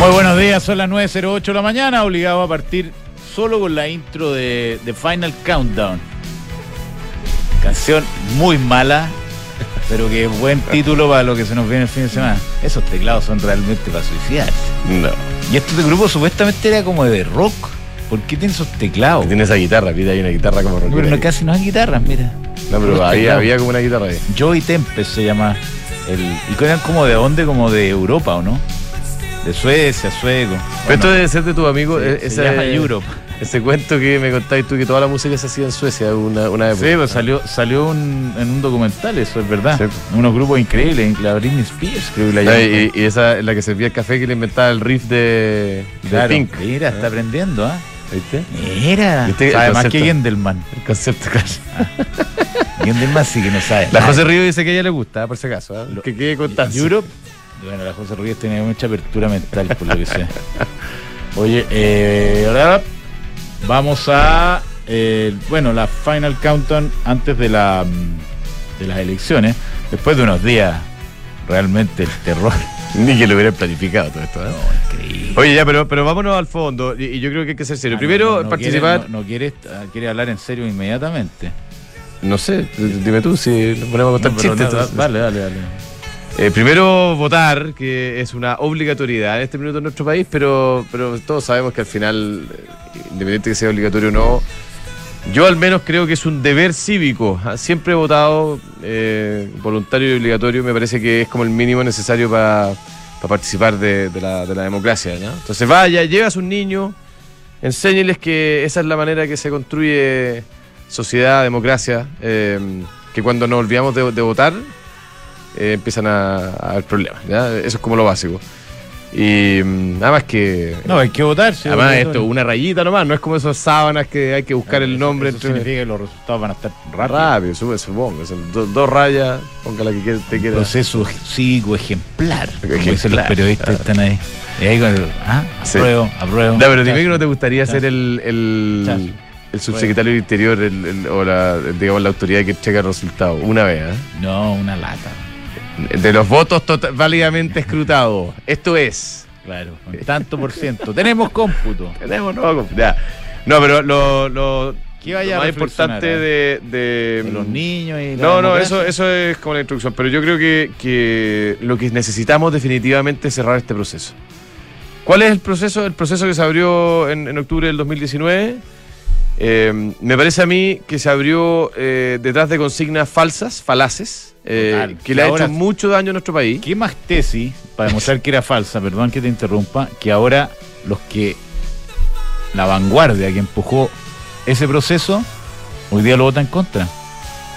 Muy buenos días, son las 9.08 de la mañana, obligado a partir solo con la intro de, de Final Countdown. Canción muy mala, pero que buen título para lo que se nos viene el fin de semana. Esos teclados son realmente para suicidarse. No. Y este grupo supuestamente era como de rock. ¿Por qué tiene esos teclados? Tiene esa guitarra, pide hay una guitarra como rockera Pero no, casi no hay guitarras, mira. No, pero teclados. había como una guitarra ahí. Joey Tempest se llama. El, y eran como de dónde, como de Europa, ¿o no? De Suecia, sueco. Esto debe ser de tu amigo. se- eh, se llama Europe. Ese cuento que me contabas tú que toda la música se hacía en Suecia una, una época. Sí, pues salió, salió un- en un documental, eso es verdad. Sí. Unos grupos increíbles, la Britney Spears creo que la Ah, y, y esa es la que servía el café que le inventaba el riff de, de Claro, Pink. Mira, está aprendiendo, ¿ah? ¿Viste? Mira. ¿Viste? Sabe El más que. Gendelman. El concepto, claro. Gendelman sí que no sabe. La. José Río dice que a ella le gusta, por si acaso. ¿ah? Lo- que quede constancia. Europe. Bueno, la José Ruiz tiene mucha apertura mental, por lo que sé. Oye, eh, ahora vamos a. eh, bueno, la final countdown antes de, la, de las elecciones. Después de unos días, realmente el terror. Ni que lo hubieran planificado todo esto. ¿eh? Increíble. Oye, ya, pero, pero vámonos al fondo. Y, y yo creo que hay que ser serio. Ah, Primero, no, no, no participar. Quiere, no, no quiere, ah, quiere hablar en serio inmediatamente. No sé, dime tú si nos ponemos a contar No, chistes. no, dale, dale, dale. Eh, primero votar, que es una obligatoriedad en este minuto en nuestro país, pero, pero todos sabemos que al final, eh, independiente que sea obligatorio o no, yo al menos creo que es un deber cívico. Ah, Siempre he votado eh, voluntario y obligatorio, me parece que es como el mínimo necesario para participar de, la, de la democracia. Entonces vaya, lleva a sus niños, enséñeles que esa es la manera que se construye sociedad, democracia, que cuando nos olvidamos de votar, eh, empiezan a, a haber problemas. ¿ya? Eso es como lo básico. Y mm, nada más que. No, hay que votar. sí, además, esto, una rayita nomás, no es como esas sábanas que hay que buscar el nombre eso entre. significa que los resultados van a estar rápidos. Rápido, supongo, supongo. Son do- dos rayas, ponga la que te quiera. proceso cívico ejemplar. Como dicen los Ejemplar. periodistas están ahí. Y ahí con el, ah, Sí. apruebo, apruebo. Ya, pero dime que no te gustaría Chazo. ser el, el, Chazo. el subsecretario del Interior el- o la, digamos, la autoridad que checa el resultado. Una vez, ¿eh? No, una lata. De los votos válidamente escrutados. Esto es. Claro, con tanto por ciento. Tenemos cómputo. Tenemos, no, ya. No, pero lo, lo, ¿Qué vaya lo a más importante de, de- De los niños y No, no, eso, eso es como la introducción. Pero yo creo que, que lo que necesitamos definitivamente es cerrar este proceso. ¿Cuál es el proceso? El proceso que se abrió en, en octubre del 2019. Eh, me parece a mí que se abrió eh, detrás de consignas falsas, falaces, eh, que le ha hecho mucho daño a nuestro país. ¿Qué más tesis para demostrar que era falsa? Perdón que te interrumpa. Que ahora los que. La vanguardia que empujó ese proceso, hoy día lo vota en contra.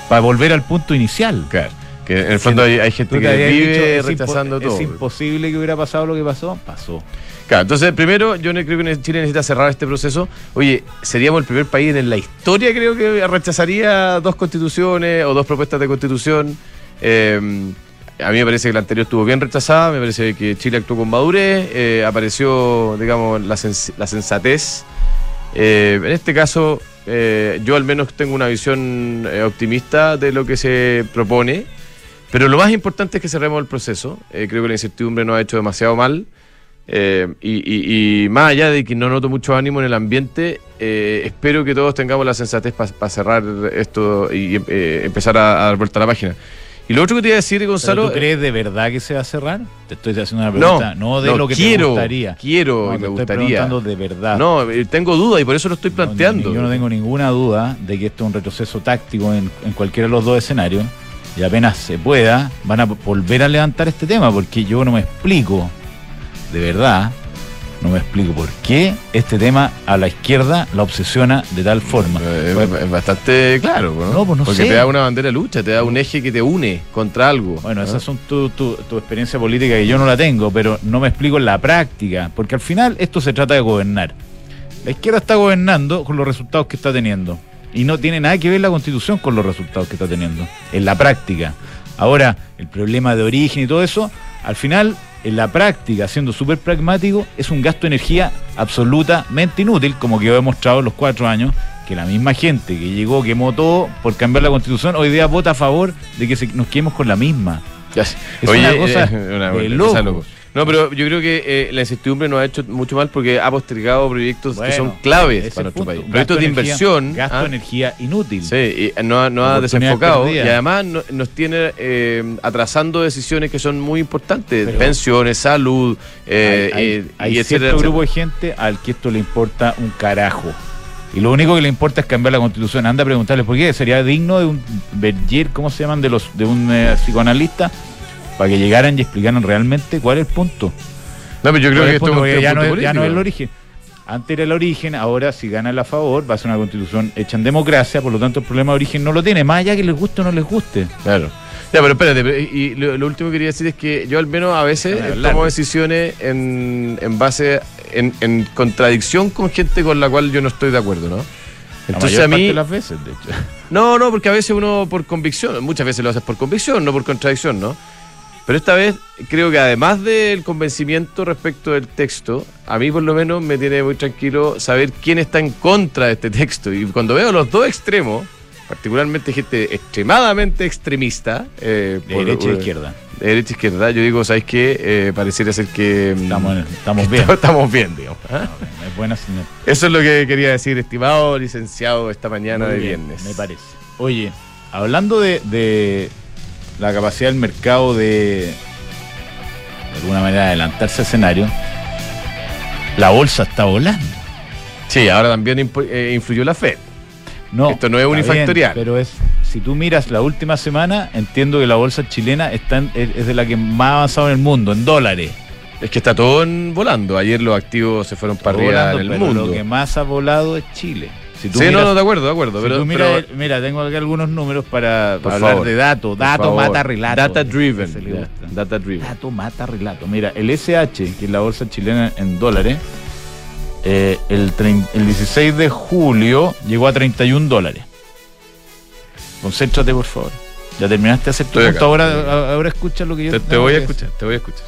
Para volver al punto inicial. Claro, que en el fondo hay, hay gente que vive dicho, es impo- rechazando todo. Es imposible que hubiera pasado lo que pasó. Pasó. Claro, entonces primero yo no creo que Chile necesita cerrar este proceso. Oye, seríamos el primer país en la historia creo que rechazaría dos constituciones o dos propuestas de constitución. Eh, a mí me parece que la anterior estuvo bien rechazada, me parece que Chile actuó con madurez, eh, apareció, digamos, la, sens- la sensatez. Eh, en este caso, eh, yo al menos tengo una visión optimista de lo que se propone, pero lo más importante es que cerremos el proceso. Creo que la incertidumbre nos ha hecho demasiado mal. Y, más allá de que no noto mucho ánimo en el ambiente, espero que todos tengamos la sensatez para cerrar esto y empezar a dar vuelta a la página. Y lo otro que te iba a decir, ¿Pero Gonzalo, ¿Tú crees de verdad que se va a cerrar? Te estoy haciendo una pregunta. No, de no, lo que quiero, gustaría. quiero No, y me gustaría. de verdad. No, eh, tengo duda y por eso lo estoy planteando. ni- yo no tengo ninguna duda de que esto es un retroceso táctico en, en cualquiera de los dos escenarios. Y apenas se pueda, van a volver a levantar este tema, porque yo no me explico, de verdad, no me explico por qué este tema a la izquierda la obsesiona de tal forma. Pues, es bastante claro, ¿no? No, pues no Porque sé. te da una bandera de lucha, te da un eje que te une contra algo. Bueno, ¿no? esas son tu, tu- tu experiencia política que yo no la tengo, pero no me explico en la práctica, porque al final esto se trata de gobernar. La izquierda está gobernando con los resultados que está teniendo. Y no tiene nada que ver la constitución con los resultados que está teniendo, en la práctica. Ahora, el problema de origen y todo eso, al final, en la práctica, siendo súper pragmático, es un gasto de energía absolutamente inútil, como que he demostrado en los cuatro años, que la misma gente que llegó, quemó todo por cambiar la constitución, hoy día vota a favor de que se- nos quedemos con la misma. Ya. Es una cosa eh, una- de loco. cosa loco. No, pero yo creo que eh, la incertidumbre nos ha hecho mucho mal porque ha postergado proyectos que son claves para nuestro país. Proyectos de, inversión. Gasto de ¿ah? energía inútil. Sí, y no, ha desenfocado y además nos tiene eh, atrasando decisiones que son muy importantes. pensiones, salud, eh, hay, y cierto grupo de gente al que esto le importa un carajo. Y lo único que le importa es cambiar la constitución. Anda a preguntarle por qué. Sería digno de un Berger, ¿cómo se llaman? De los de un psicoanalista para que llegaran y explicaran realmente cuál es el punto. No, pero yo creo que esto ya, no es, ya no es el origen. Antes era el origen, ahora si gana a favor va a ser una constitución hecha en democracia, por lo tanto el problema de origen no lo tiene, más allá que les guste o no les guste. Claro. Ya, pero espérate, y lo, último que quería decir es que yo al menos a veces tomo decisiones en, en base, en, en, contradicción con gente con la cual yo no estoy de acuerdo, ¿no? Entonces a mí... las veces, de hecho. No, no, porque a veces uno por convicción, muchas veces lo haces por convicción, no por contradicción, ¿no? Pero esta vez creo que además del convencimiento respecto del texto, a mí por lo menos me tiene muy tranquilo saber quién está en contra de este texto. Y cuando veo los dos extremos, particularmente gente extremadamente extremista, eh, de derecha e izquierda. De derecha e izquierda, yo digo, ¿sabes qué? Eh, pareciera ser que. Mm, estamos, estamos bien. Estamos bien, digamos. ¿ah? Es buena señal. Eso es lo que quería decir, estimado licenciado, esta mañana de viernes. Me parece. Oye, hablando de la capacidad del mercado de, de alguna manera, adelantarse al escenario, la bolsa está volando. Sí, ahora también eh, influyó la Fed. No, Esto no es unifactorial. pero es, si tú miras la última semana, entiendo que la bolsa chilena está es de la que más ha avanzado en el mundo, en dólares. Es que está todo volando. Ayer los activos se fueron para arriba en el mundo. Lo que más ha volado es Chile sí, no, de acuerdo, de acuerdo. pero, mira, tengo aquí algunos números para, hablar de datos. Dato mata relato. Data driven. Data driven. Dato mata relato. Mira, el SH, que es la bolsa chilena en dólares, eh, el, el 16 de julio llegó a 31 dólares. Concéntrate, por favor. Ya terminaste de hacer tu punto, ahora, ahora escucha lo que yo te, te voy a escuchar, te voy a escuchar.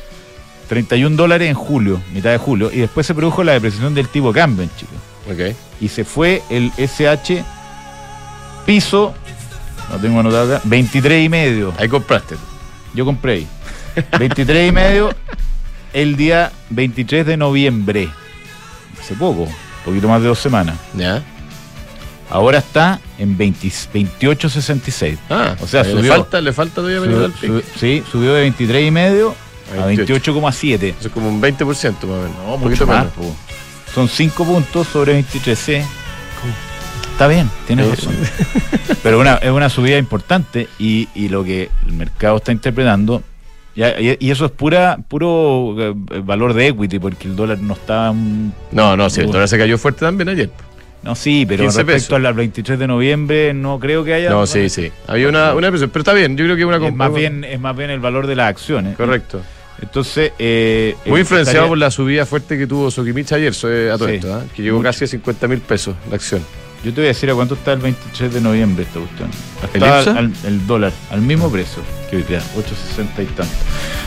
31 dólares en julio, mitad de julio, y después se produjo la depreciación del tipo cambio en Chile. Okay y se fue el SH piso, no tengo anotado acá, 23 y medio. Ahí compraste. Yo compré 23 y medio el día 23 de noviembre. Hace poco, un poquito más de dos semanas. Ya. Ahora está en 28.66. Ah, o sea, subió, le falta, le falta todavía venir al Sí, subió de 23 y medio a 28,7. Eso es como un 20% más o menos. No, un poquito más. Son 5 puntos sobre 23C. Está bien, tienes razón. Pero es una subida importante y, lo que el mercado está interpretando, y, eso es pura puro eh, valor de equity, porque el dólar no está... No, no, sí, el dólar se cayó fuerte también ayer. No, sí, pero respecto al 23 de noviembre no creo que haya... No, sí, sí. Había una, una pero está bien, yo creo que una... Es más, bien, es más bien el valor de las acciones. Correcto. Entonces. Eh, Muy influenciado por la subida fuerte que tuvo Sokimich ayer, a todo esto, ¿ah? que llegó casi a 50 mil pesos la acción. Yo te voy a decir a cuánto está el 23 de noviembre esta cuestión. Está ¿El, el dólar, al mismo precio que hoy día, 8.60 y tanto.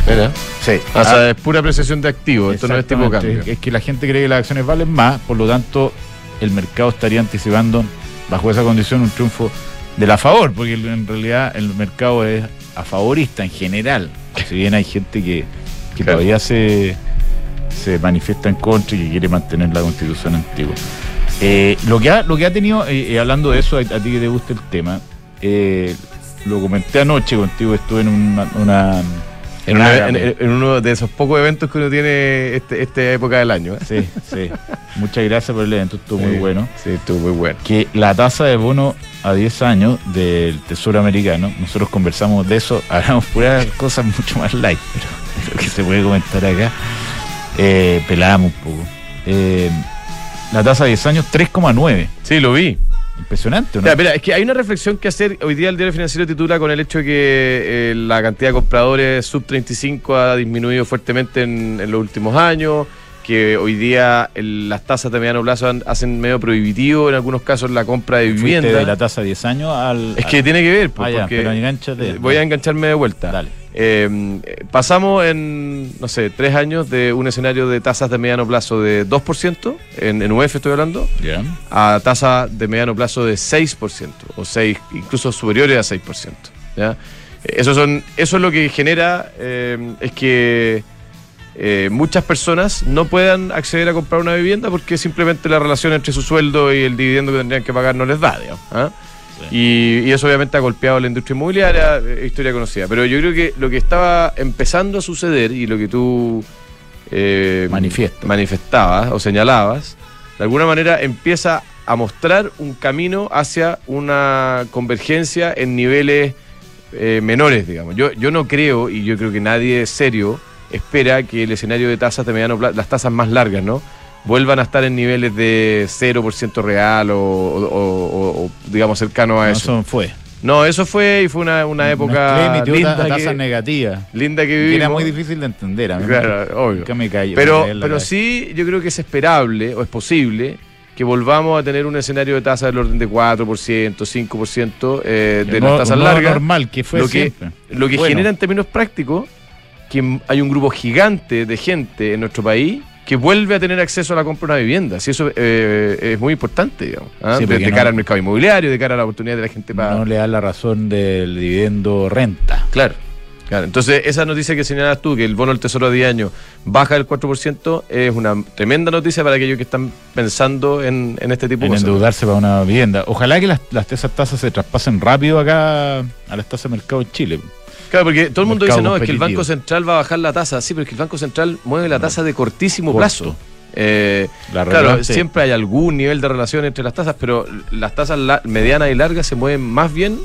¿Verdad? Sí. O sea, ah, es pura apreciación de activos, esto no es tipo cambio. Es que la gente cree que las acciones valen más, por lo tanto, el mercado estaría anticipando, bajo esa condición, un triunfo de la favor, porque en realidad el mercado es a favorista en general. Si bien hay gente que que todavía se, se manifiesta en contra y que quiere mantener la constitución antigua. Eh, lo, que ha, lo que ha tenido, eh, eh, hablando de eso, a, ti que te gusta el tema, lo comenté anoche contigo, estuve en una... en, uno de esos pocos eventos que uno tiene este, esta época del año. Sí, sí. Muchas gracias por el evento, estuvo muy bueno. Sí, estuvo muy bueno. Que la tasa de bono a 10 años del Tesoro Americano, nosotros conversamos de eso, hablamos puras cosas mucho más light, pero lo que se puede comentar acá, eh, pelábamos un poco. Eh, la tasa de 10 años, 3,9. Sí, lo vi. Impresionante, ¿no? es que hay una reflexión que hacer. Hoy día el diario financiero titula con el hecho de que eh, la cantidad de compradores sub 35 ha disminuido fuertemente en, los últimos años, que hoy día las tasas de mediano plazo hacen medio prohibitivo en algunos casos la compra de vivienda. de la tasa de 10 años al. Es que tiene que ver, pues, ah, pero Voy a engancharme de vuelta. Dale. Eh, pasamos en, no sé, tres años de un escenario de tasas de mediano plazo de 2%, en, en UF estoy hablando, a tasas de mediano plazo de 6%, o 6, incluso superiores a 6%. ¿ya? Eso, son, eso es lo que genera, eh, es que eh, muchas personas no puedan acceder a comprar una vivienda porque simplemente la relación entre su sueldo y el dividendo que tendrían que pagar no les da, digamos. Y, y eso obviamente ha golpeado a la industria inmobiliaria, eh, historia conocida. Pero yo creo que lo que estaba empezando a suceder y lo que tú eh, manifestabas o señalabas, de alguna manera empieza a mostrar un camino hacia una convergencia en niveles eh, menores, digamos. Yo, yo no creo, y yo creo que nadie serio espera que el escenario de tasas de mediano plazo, las tasas más largas, ¿no? Vuelvan a estar en niveles de 0% real o, o- o- o, digamos cercano a No, eso. Eso fue. No, eso fue y fue una, una época linda, ta- que, negativas. linda que que vivimos. Era muy difícil de entender. A mí Claro, obvio. nunca me me Pero, pero sí, yo creo que es esperable o es posible que volvamos a tener un escenario de tasa del orden de 4%, 5% eh, de las tasas largas. normal que fue lo que, lo que Bueno. genera en términos prácticos que hay un grupo gigante de gente en nuestro país que vuelve a tener acceso a la compra de una vivienda. Si eso eh, es muy importante, digamos, ¿ah? Sí, de, porque de no- cara al mercado inmobiliario, de cara a la oportunidad de la gente para... No le da la razón del dividendo renta. Claro. Claro, entonces esa noticia que señalas tú, que el bono del Tesoro a 10 años baja del 4%, es una tremenda noticia para aquellos que están pensando en, en este tipo En de cosas. endeudarse para una vivienda. Ojalá que las, las esas tasas se traspasen rápido acá a las tasas de mercado en Chile. Claro, porque todo el mundo dice, no, es que el. Banco Central va a bajar la tasa. Sí, pero es que el Banco Central mueve la tasa de cortísimo Corto. plazo. Eh, La claro, siempre hay algún nivel de relación entre las tasas, pero las tasas medianas y largas se mueven más bien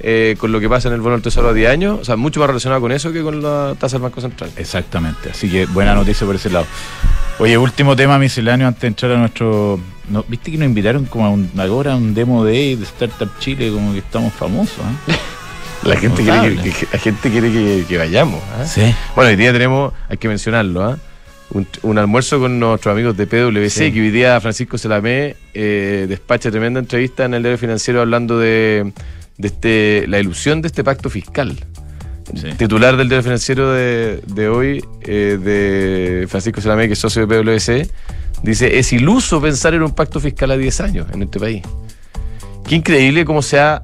eh, con lo que pasa en el bono del Tesoro a 10 años, o sea, mucho más relacionado con eso que con la tasa del Banco Central. Exactamente. Así que buena noticia por ese lado. Oye, último tema misceláneo antes de entrar a nuestro. no, ¿Viste que nos invitaron como a un, ahora a un demo de Startup Chile? Como que estamos famosos. ¿eh? La gente quiere, que, que- la gente quiere que, que vayamos. ¿ah? Sí. Bueno, hoy día tenemos, hay que mencionarlo, ¿ah? un, un almuerzo con nuestros amigos de PwC, Sí. que hoy día Francisco Selamé eh, despacha tremenda entrevista en el diario financiero hablando de, de este, la ilusión de este pacto fiscal. Sí. Titular del diario financiero de, de hoy, eh, de Francisco Selamé, que es socio de PwC, dice, es iluso pensar en un pacto fiscal a 10 años en este país. Qué increíble cómo se ha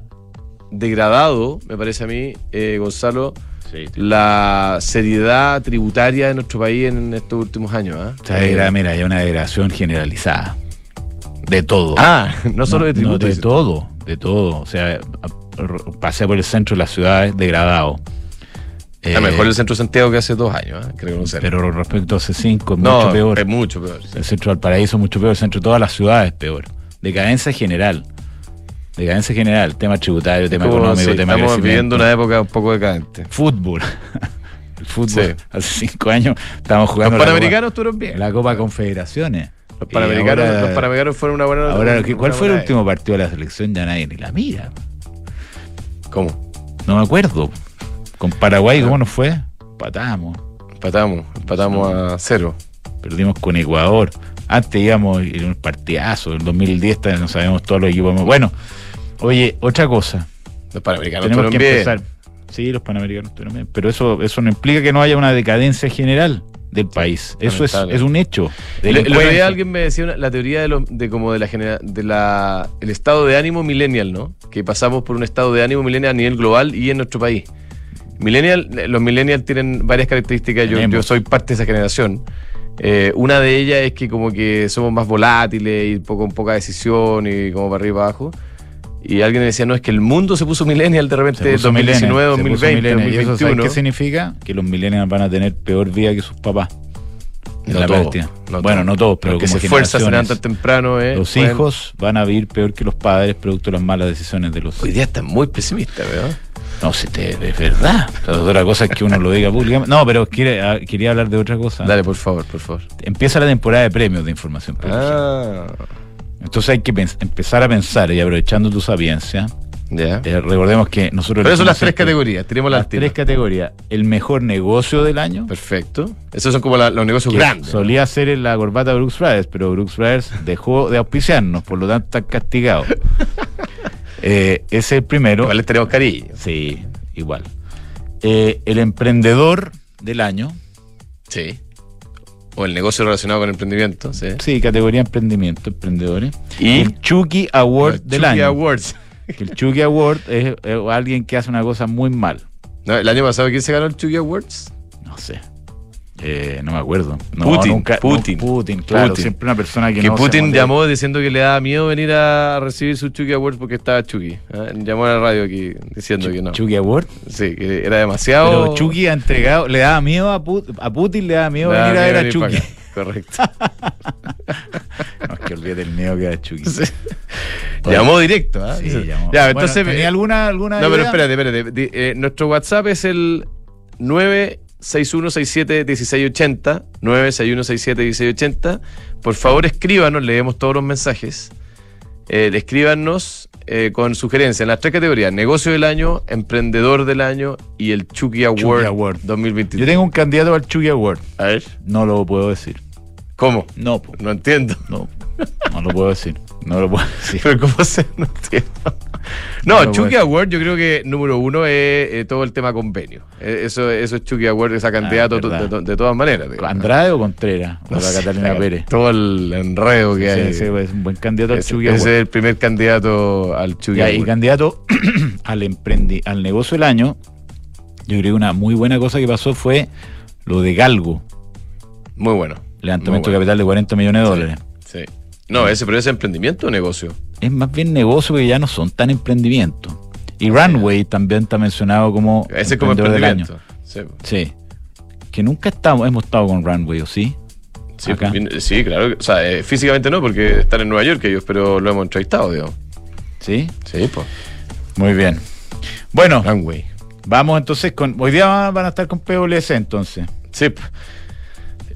degradado, me parece a mí, eh, Gonzalo, Sí. la seriedad tributaria de nuestro país en estos últimos años. ¿ah? O sea, mira, hay una degradación generalizada. De todo. Ah, no solo de tributos. de dice. todo, de todo. O sea, pasé por el centro de la ciudad degradado. Está Eh, mejor el centro de Santiago que hace dos años, ¿ah? creo que Pero respecto a hace cinco, es no, mucho peor. es mucho peor. sí. El centro del paraíso es mucho peor, el centro de todas las ciudades es peor. Decadencia general. Decadencia general, tema tributario, tema Como, económico, sí, tema estamos crecimiento. viviendo una época un poco decadente. Fútbol. el fútbol. Sí. Hace cinco años estábamos Los jugando la panamericanos estuvieron bien. la Copa Confederaciones. Los panamericanos, ahora- los panamericanos fueron una buena Ahora, una ¿qué- ¿cuál buena fue el buena- último partido de la selección? Ya nadie ni la mira. ¿Cómo? No me acuerdo. Con Paraguay, ¿cómo nos fue? Patamos. Empatamos, empatamos a cero. Perdimos con Ecuador. Antes íbamos en un partidazo. En 2010 también no sabemos todos los equipos. Bueno, oye, otra cosa. Los panamericanos Tenemos que bien. empezar. Sí, los panamericanos estuvieron bien. Pero eso, eso no implica que no haya una decadencia general del país. Eso es, es un hecho. El, otro día alguien me decía una- la teoría de, lo- de como de la genera- de la el estado de ánimo millennial, ¿no? Que pasamos por un estado de ánimo millennial a nivel global y en nuestro país. Millennial, los millennials tienen varias características. Yo, yo soy parte de esa generación. Eh, una de ellas es que como que somos más volátiles y poco, con poca decisión y como para arriba y para abajo. Y alguien me decía, no, es que el mundo se puso millennial de repente puso 2019, millennial, se puso 2020, millennial. ¿Y eso sabes 2021. qué significa? Que los millennials van a tener peor vida que sus papás. En No la no bueno, no todos, pero Los que como se esfuerzan, levantan temprano. Eh, Los pueden- hijos van a vivir peor que los padres producto de las malas decisiones de los Hoy día está muy pesimista, ¿verdad? No, si te, es verdad. La otra cosa es que uno lo diga públicamente. No, pero quiere- ah, quería hablar de otra cosa. Dale, por favor, por favor. Empieza la temporada de premios de información privilegiada. Ah, Entonces hay que empezar a pensar y aprovechando tu sapiencia. ya. eh, recordemos que nosotros. Pero son las tres siempre categorías, tenemos las Las tres categorías. El mejor negocio del año. Perfecto. Esos son como la- los negocios que grandes. Solía ser en la corbata de Brooks Brothers, pero Brooks Brothers dejó de auspiciarnos, por lo tanto está castigado. Eh, ese es el primero. Igual les tenemos cariño. Sí, igual. Eh, el emprendedor del año. Sí. O el negocio relacionado con emprendimiento, sí. Sí, categoría emprendimiento, emprendedores. Y el Chucky Award los del Chucky año. Awards. El Chucky Award es, es alguien que hace una cosa muy mal. No, el año pasado, ¿quién se ganó el Chucky Awards? No sé. Eh, no me acuerdo. No, Putin, nunca- Putin. no, Putin, claro. Putin. Siempre una persona que, Que no se Putin llamó diciendo que le daba miedo venir a recibir su Chucky Award porque estaba Chucky. ¿ah? Llamó a la radio aquí diciendo que no. Chucky Award. Sí, que era demasiado. Pero Chucky ha entregado, le daba miedo a, Pu- a Putin, le daba miedo Le daba venir a ver a Chucky. Correcto. No, es que olvídate el miedo que da Chucky. Sí. Llamó directo, ¿ah? Sí, Ya, llamó. Bueno, entonces. ¿tenía alguna, alguna No, pero idea? espérate, espérate. Di- eh, nuestro WhatsApp es el 961671680. 961671680. Por favor, escríbanos, leemos todos los mensajes. Eh, escríbanos eh, con sugerencias en las tres categorías: negocio del año, emprendedor del año y el Chucky Award, Chucky Award. 2023. Yo tengo un candidato al Chucky Award. A ver, No lo puedo decir. ¿cómo? No, po. No entiendo. no, no lo puedo decir. No lo puedo decir. Pero ¿cómo se? No Chucky. Award yo creo que número uno es eh, todo el tema convenio. Eh, eso, eso es Chucky Award, esa candidato Ah, de, to- de todas maneras. ¿Andrade o Contreras? O No la sé, Catalina claro, Pérez. Todo el enredo que Sí, hay. ese es un buen candidato al Ese- Chucky ese Award. es el primer candidato al Chucky Ya, y Award. candidato al emprendi al negocio del año, yo creo que una muy buena cosa que pasó fue lo de Galgo, Muy bueno. levantamiento Muy de bueno. capital de 40 millones de dólares. Sí. No, ese, pero ese emprendimiento o negocio. Es más bien negocio porque ya no son tan emprendimientos. Y Runway también está mencionado como Ese es como del emprendimiento. Sí, año. Sí. Que nunca estamos, hemos estado con Runway, ¿o sí? sí, Acá. sí, claro. O sea, eh, físicamente no, porque están en Nueva York ellos, pero lo hemos entrevistado, digamos. Sí. Sí, pues. Muy bien. Bueno, Runway. vamos entonces con. Hoy día van a estar con PWC entonces. Sí.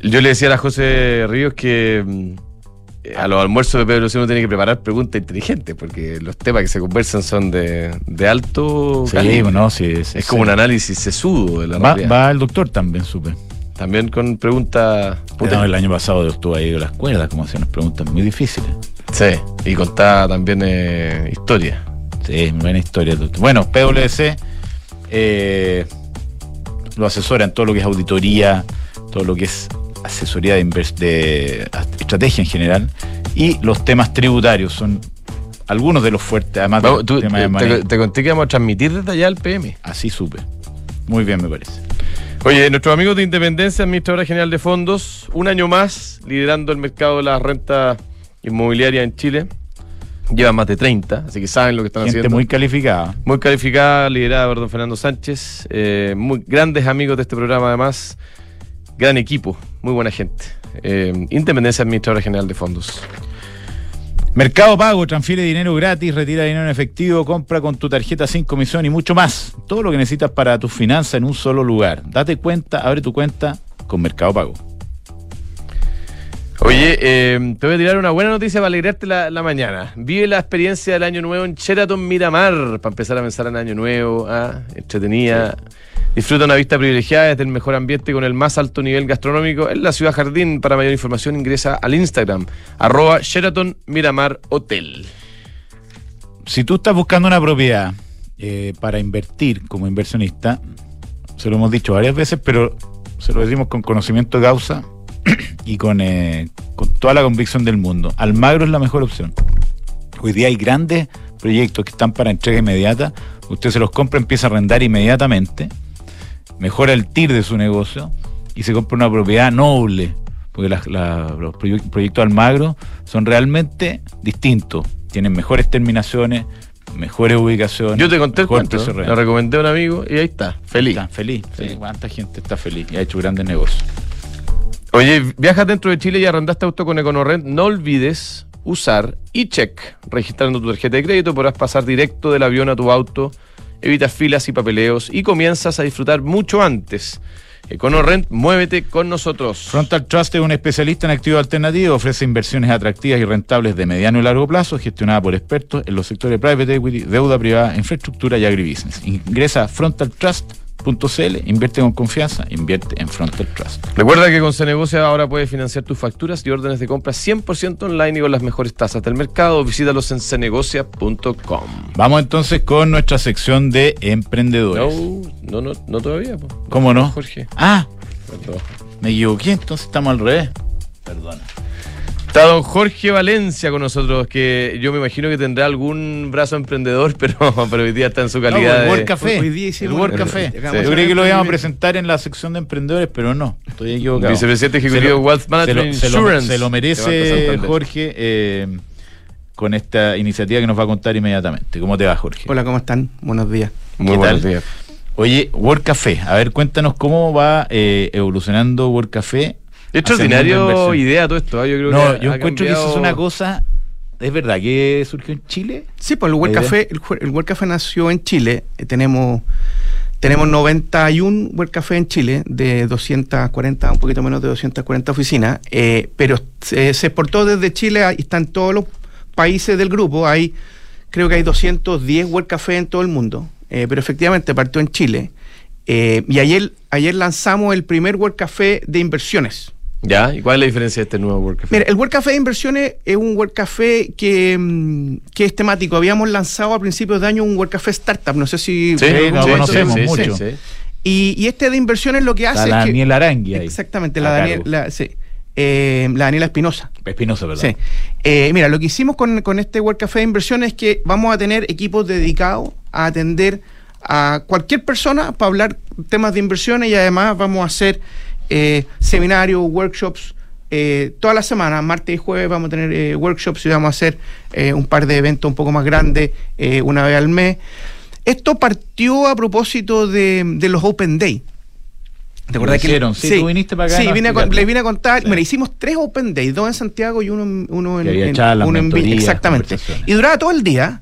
Yo le decía a la José Ríos que mm, a los almuerzos de Pedro uno tiene que preparar preguntas inteligentes, porque los temas que se conversan son de, de alto Sí, calibre. bueno, sí, sí, Es como un análisis sesudo de la Va, realidad. va el doctor también, supe. También con preguntas No, el año pasado estuvo ahí con las cuerdas, como hacían unas preguntas muy difíciles. Sí, y contaba también eh, historia. Sí, buena historia. doctor. Bueno, PwC eh, lo asesora en todo lo que es auditoría, todo lo que es asesoría de, de estrategia en general y los temas tributarios son algunos de los fuertes, además Vamos, tú- tema te, de money. te- te conté que vamos a transmitir desde allá al PM. Así supe. Muy bien, me parece. Oye, nuestros amigos de Independencia, Administradora General de Fondos, un año más liderando el mercado de las rentas inmobiliarias en Chile. Llevan más de 30, así que saben lo que están Gente haciendo. muy calificada. Muy calificada, liderada por don Fernando Sánchez. eh, muy grandes amigos de este programa, además. Gran equipo, muy buena gente. Eh, Independencia Administradora General de Fondos. Mercado Pago, transfiere dinero gratis, retira dinero en efectivo, compra con tu tarjeta sin comisión y mucho más. Todo lo que necesitas para tus finanzas en un solo lugar. Date cuenta, abre tu cuenta con Mercado Pago. Oye, eh, te voy a tirar una buena noticia para alegrarte la, la mañana. Vive la experiencia del año nuevo en Sheraton Miramar, para empezar a pensar en año nuevo, ah, entretenida. Disfruta una vista privilegiada desde el mejor ambiente con el más alto nivel gastronómico en la ciudad jardín. Para mayor información ingresa al Instagram, arroba Sheraton Miramar Hotel. Si tú estás buscando una propiedad eh, para invertir como inversionista, se lo hemos dicho varias veces, pero se lo decimos con conocimiento de causa y con, eh, con toda la convicción del mundo. Almagro es la mejor opción. Hoy día hay grandes proyectos que están para entrega inmediata. Usted se los compra, empieza a arrendar inmediatamente, mejora el TIR de su negocio y se compra una propiedad noble. Porque la- los proye- proyectos Almagro son realmente distintos. Tienen mejores terminaciones, mejores ubicaciones. Yo te conté el cuento, lo recomendé a un amigo y ahí está, feliz. Está feliz. Sí. Sí, ¿Cuánta gente está feliz y ha hecho grandes negocios? Oye, viajas dentro de Chile y arrendaste auto con EconoRent, no olvides usar eCheck. Registrando tu tarjeta de crédito podrás pasar directo del avión a tu auto, evitas filas y papeleos y comienzas a disfrutar mucho antes. EconoRent, muévete con nosotros. Frontal Trust es un especialista en activos alternativos, ofrece inversiones atractivas y rentables de mediano y largo plazo, gestionada por expertos en los sectores private equity, deuda privada, infraestructura y agribusiness. Ingresa a frontaltrust.cl, invierte con confianza, invierte en Frontal Trust. Recuerda que con Cenegocia ahora puedes financiar tus facturas y órdenes de compra 100% online y con las mejores tasas del mercado. Visítalos en cenegocia.com. Vamos entonces con nuestra sección de emprendedores. No, no, no, no todavía. po. ¿Cómo no? Jorge. Ah, Perdón. me equivoqué, entonces estamos al revés. Perdona. Está don Jorge Valencia con nosotros, que yo me imagino que tendrá algún brazo emprendedor, pero, pero hoy día está en su calidad el de... World Café. Hoy día el World el- Café. Sí. Yo creí que lo íbamos a presentar en la sección de emprendedores, pero no. Estoy equivocado. Vicepresidente ejecutivo lo- Wealth se Management lo, se lo- Insurance. se lo de merece. Jorge eh, con esta iniciativa que nos va a contar inmediatamente. ¿Cómo te va, Jorge? Hola, ¿cómo están? Buenos días. Muy ¿Qué buenos tal? días. Oye, World Café. A ver, cuéntanos cómo va eh, evolucionando World Café. Extraordinario idea todo esto. ¿eh? Yo creo No, que yo ha encuentro que eso es una cosa. ¿Es verdad que surgió en Chile? Sí, pues el World. Café, el, el World Café nació en Chile. Eh, tenemos tenemos 91 World Café en Chile, de 240, un poquito menos de 240 oficinas, eh, pero se, se exportó desde Chile y están todos los países del grupo. Hay, creo que hay 210 World Café en todo el mundo, eh, pero efectivamente partió en Chile. Eh, y ayer, ayer lanzamos el primer World Café de inversiones. ¿Ya? ¿Y cuál es la diferencia de este nuevo World Café? Mira, el World Café de Inversiones es un World Café que, mm, que es temático. Habíamos lanzado a principios de año un World Café Startup, no sé si... Sí, lo conocemos sí, mucho. sí. Y, y este de Inversiones lo que hace la es que... Daniel Arangui ahí. Exactamente, la, Daniel, la, sí, eh, la Daniela Espinosa. Espinosa, ¿verdad? Sí. Eh, mira, lo que hicimos con, con este World Café de Inversiones es que vamos a tener equipos dedicados a atender a cualquier persona para hablar temas de inversiones y además vamos a hacer eh, seminarios, workshops. eh, toda la semana, martes y jueves, vamos a tener eh, workshops y vamos a hacer eh, un par de eventos un poco más grandes una vez al mes. Esto partió a propósito de, de los Open Day. ¿Te acuerdas que hicieron, sí, tú viniste para acá, Sí, vine a con- Explicarlo. le vine a contar. Sí. Mira, hicimos tres Open Days, dos en Santiago y uno en, uno en, en- charlas, uno en Vi- mentorías, Exactamente. Y duraba todo el día.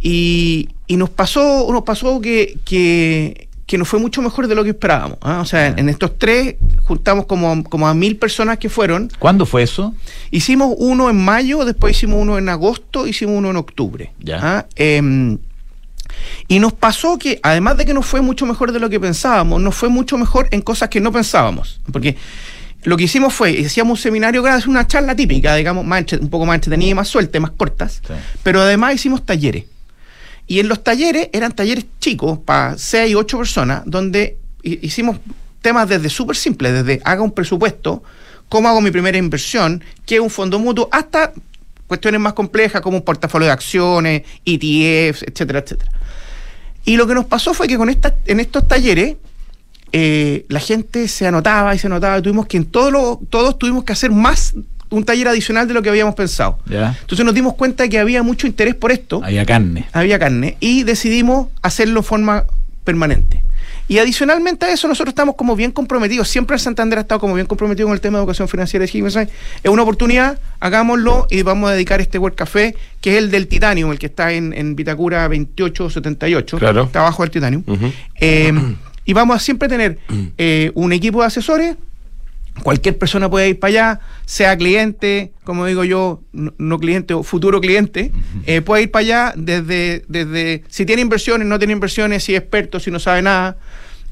y, y nos pasó, nos pasó que, que, que nos fue mucho mejor de lo que esperábamos. ¿ah? O sea, en, en estos tres juntamos como, como a mil personas que fueron. ¿Cuándo fue eso? Hicimos uno en mayo, después hicimos uno en agosto, hicimos uno en octubre. Ya. ¿ah? Em, y nos pasó que, además de que nos fue mucho mejor de lo que pensábamos, nos fue mucho mejor en cosas que no pensábamos. Porque lo que hicimos fue, hacíamos un seminario que era una charla típica, digamos, más un poco más entretenida, y más suelta, más cortas. Sí. Pero además hicimos talleres. Y en los talleres eran talleres chicos, para 6, 8 personas, donde hi- hicimos temas desde súper simples, desde haga un presupuesto, cómo hago mi primera inversión, qué es un fondo mutuo, hasta cuestiones más complejas como un portafolio de acciones, ETFs, etcétera, etcétera. Y lo que nos pasó fue que con esta, en estos talleres eh, la gente se anotaba y se anotaba, tuvimos que en todo lo- todos tuvimos que hacer más un taller adicional de lo que habíamos pensado. Entonces nos dimos cuenta de que había mucho interés por esto Había carne. había carne y decidimos hacerlo de forma permanente. Y adicionalmente a eso, nosotros estamos como bien comprometidos. Siempre el Santander ha estado como bien comprometido con el tema de educación financiera y. Es una oportunidad, hagámoslo y vamos a dedicar este World Café, que es el del Titanium, el que está en, en Vitacura 2878. Claro. Está abajo del Titanium. Eh, y vamos a siempre tener eh, un equipo de asesores. Cualquier persona puede ir para allá, sea cliente, como digo yo, no, no cliente o futuro cliente, eh, puede ir para allá desde, desde si tiene inversiones, no tiene inversiones, si es experto, si no sabe nada.